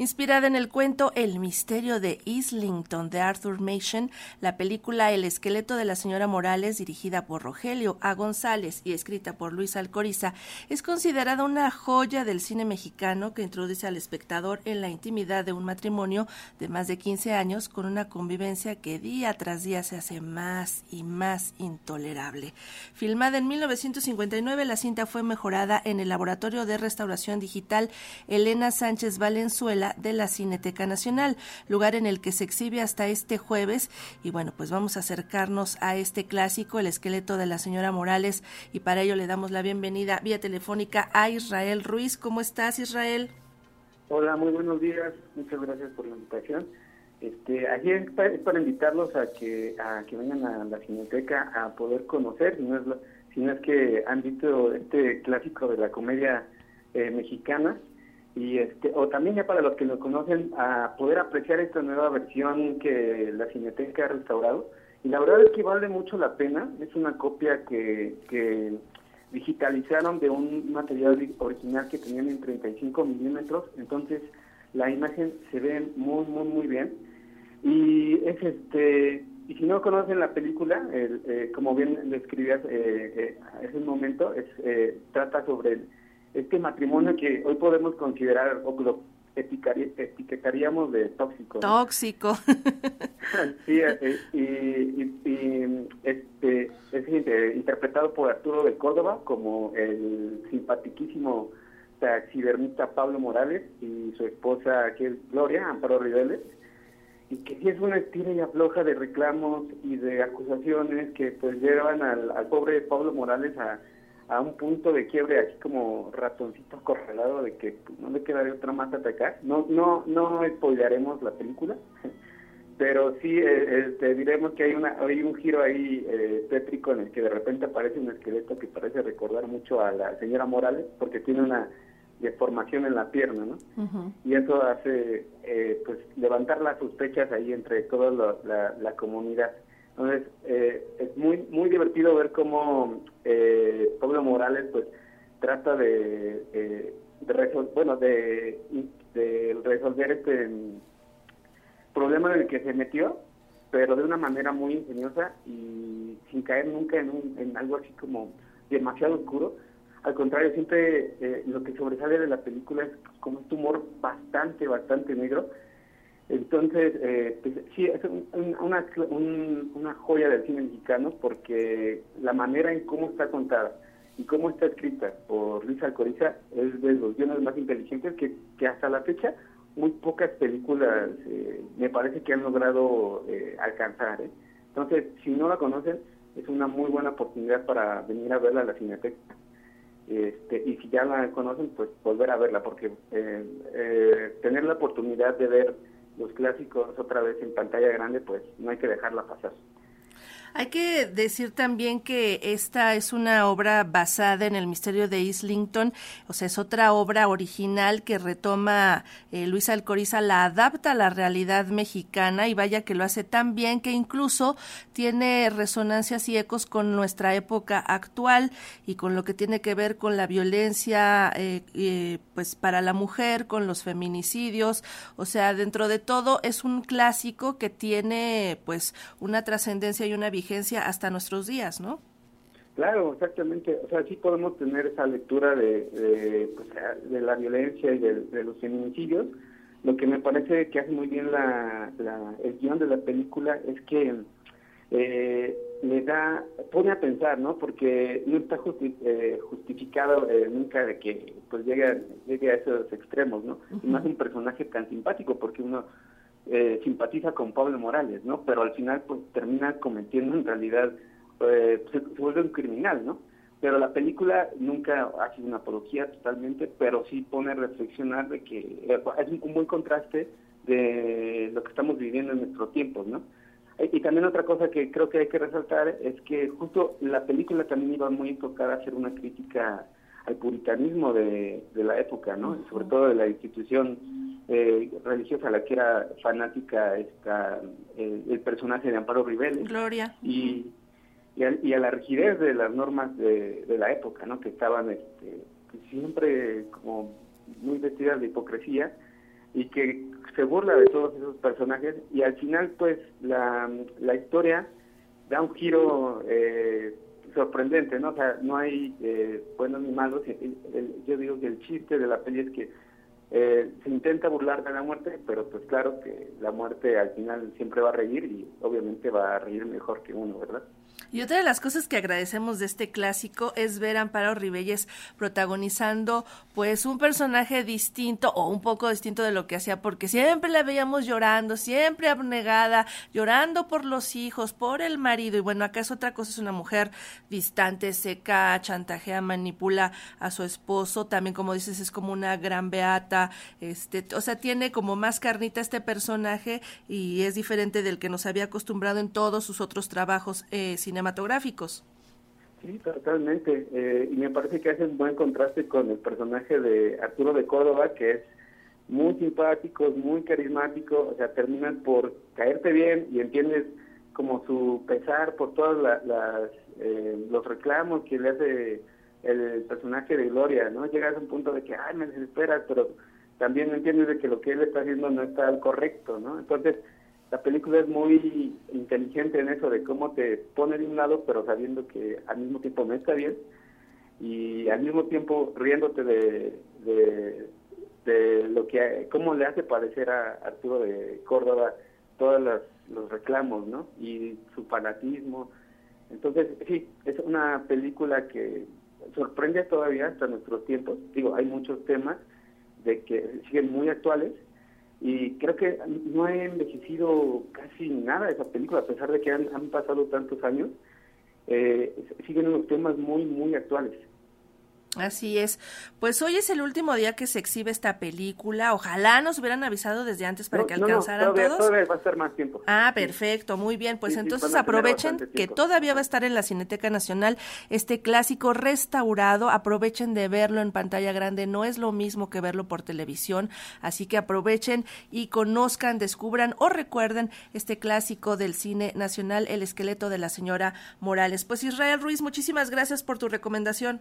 Inspirada en el cuento El misterio de Islington de Arthur Machen, la película El esqueleto de la señora Morales, dirigida por Rogelio A. González y escrita por Luis Alcoriza, es considerada una joya del cine mexicano que introduce al espectador en la intimidad de un matrimonio de más de 15 años con una convivencia que día tras día se hace más y más intolerable. Filmada en 1959, la cinta fue mejorada en el Laboratorio de Restauración Digital Elena Sánchez Valenzuela de la Cineteca Nacional, lugar en el que se exhibe hasta este jueves. Y bueno, pues vamos a acercarnos a este clásico, El esqueleto de la señora Morales, y para ello le damos la bienvenida vía telefónica a Israel Ruiz. ¿Cómo estás, Israel? Hola, muy buenos días. Muchas gracias por la invitación. Este, allí es para, invitarlos a que a que vengan a la Cineteca a poder conocer, si no es, si no es que han visto este clásico de la comedia eh, mexicana, y este o también ya para los que lo conocen a poder apreciar esta nueva versión que la Cineteca ha restaurado. Y la verdad es que vale mucho la pena. Es una copia que, que digitalizaron de un material original que tenían en 35 milímetros. Entonces la imagen se ve muy muy muy bien. Y es este y si no conocen la película eh, como bien describías eh, eh, ese momento es eh, trata sobre el este matrimonio que hoy podemos considerar o lo etiquetaríamos de tóxico. Tóxico. sí, eh, y, este, es interpretado por Arturo de Córdoba como el simpatiquísimo taxidermista Pablo Morales y su esposa que es Gloria, Amparo Riveles, y que sí es una estira y afloja de reclamos y de acusaciones que pues llevan al, al pobre Pablo Morales a a un punto de quiebre así como ratoncito correlado de que no le queda de otra más atacar. No no no spoilearemos la película, pero sí eh, este, diremos que hay una hay un giro ahí eh, tétrico en el que de repente aparece un esqueleto que parece recordar mucho a la señora Morales porque tiene una deformación en la pierna, ¿no? Y eso hace eh, pues levantar las sospechas ahí entre toda la, la comunidad. Entonces, eh, es muy muy divertido ver cómo eh, Pablo Morales pues trata de, eh, bueno, de, resolver este problema en el que se metió, pero de una manera muy ingeniosa y sin caer nunca en, en algo así como demasiado oscuro. Al contrario, siempre eh, lo que sobresale de la película es como un tumor bastante, bastante negro entonces, eh, pues, sí, es una, una joya del cine mexicano porque la manera en cómo está contada y cómo está escrita por Luis Alcoriza es de los guiones más inteligentes que, que hasta la fecha muy pocas películas eh, me parece que han logrado eh, alcanzar. ¿eh? Entonces, si no la conocen, es una muy buena oportunidad para venir a verla a la Cineteca. Este, y si ya la conocen, pues volver a verla, porque tener la oportunidad de ver los clásicos otra vez en pantalla grande, pues no hay que dejarla pasar. Hay que decir también que esta es una obra basada en el misterio de Islington, o sea, es otra obra original que retoma eh, Luis Alcoriza, la adapta a la realidad mexicana y vaya que lo hace tan bien que incluso tiene resonancias y ecos con nuestra época actual y con lo que tiene que ver con la violencia eh, eh, pues para la mujer, con los feminicidios, o sea, dentro de todo es un clásico que tiene pues una trascendencia y una vigencia hasta nuestros días, ¿no? Claro, exactamente. O sea, sí podemos tener esa lectura de, de, pues, la violencia y de, los feminicidios. Lo que me parece que hace muy bien la, el guion de la película es que eh, le da, pone a pensar, ¿no? Porque no está eh, justificado eh, nunca de que pues llegue, llegue a esos extremos, ¿no? Y más un personaje tan simpático, porque uno eh, simpatiza con Pablo Morales, ¿no? Pero al final pues termina cometiendo en realidad, eh, se, vuelve un criminal, ¿no? Pero la película nunca ha sido una apología totalmente, pero sí pone a reflexionar de que eh, es un, buen contraste de lo que estamos viviendo en nuestros tiempos, ¿no? Y también otra cosa que creo que hay que resaltar es que justo la película también iba muy enfocada a hacer una crítica al puritanismo de, la época, ¿no? Sobre todo de la institución eh, religiosa la que era fanática esta, eh, el personaje de Amparo Rivera Gloria. Y, y, a, la rigidez de las normas de, la época, ¿no? Que estaban este, siempre como muy vestidas de hipocresía. y que se burla de todos esos personajes y al final pues la, la historia da un giro eh, sorprendente, ¿no? O sea, no hay eh, buenos ni malos. yo digo que el chiste de la peli es que eh, se intenta burlar de la muerte, pero pues claro que la muerte al final siempre va a reír y obviamente va a reír mejor que uno, ¿verdad? Y otra de las cosas que agradecemos de este clásico es ver a Amparo Ribelles protagonizando pues un personaje distinto o un poco distinto de lo que hacía, porque siempre la veíamos llorando, siempre abnegada, llorando por los hijos, por el marido. Y bueno, acá es otra cosa, es una mujer distante, seca, chantajea, manipula a su esposo. También, como dices, es como una gran beata. Este, o sea, tiene como más carnita este personaje y es diferente del que nos había acostumbrado en todos sus otros trabajos eh, cinematográficos. Sí, totalmente. Eh, y me parece que hace un buen contraste con el personaje de Arturo de Córdoba, que es muy simpático, muy carismático, o sea, terminas por caerte bien y entiendes como su pesar por todos las, eh, los reclamos que le hace el personaje de Gloria, ¿no? Llegas a un punto de que, ay, me desesperas, pero también entiendes de que lo que él está haciendo no está correcto, ¿no? Entonces, la película es muy inteligente en eso de cómo te pone de un lado pero sabiendo que al mismo tiempo no está bien y al mismo tiempo riéndote de, de, lo que cómo le hace parecer a Arturo de Córdoba todos los, reclamos no y su fanatismo. Entonces sí es una película que sorprende todavía hasta nuestros tiempos. Digo hay muchos temas de que siguen muy actuales y creo que no ha envejecido casi nada esa película, a pesar de que han, han pasado tantos años, eh, siguen unos temas muy, muy actuales. Así es. Pues hoy es el último día que se exhibe esta película. Ojalá nos hubieran avisado desde antes para que alcanzaran no, todavía, todos. Todavía va a estar más tiempo. Ah, perfecto, muy bien. Pues entonces aprovechen que todavía va a estar en la Cineteca Nacional este clásico restaurado. Aprovechen de verlo en pantalla grande. No es lo mismo que verlo por televisión. Así que aprovechen y conozcan, descubran o recuerden este clásico del cine nacional, El esqueleto de la señora Morales. Pues Israel Ruiz, muchísimas gracias por tu recomendación.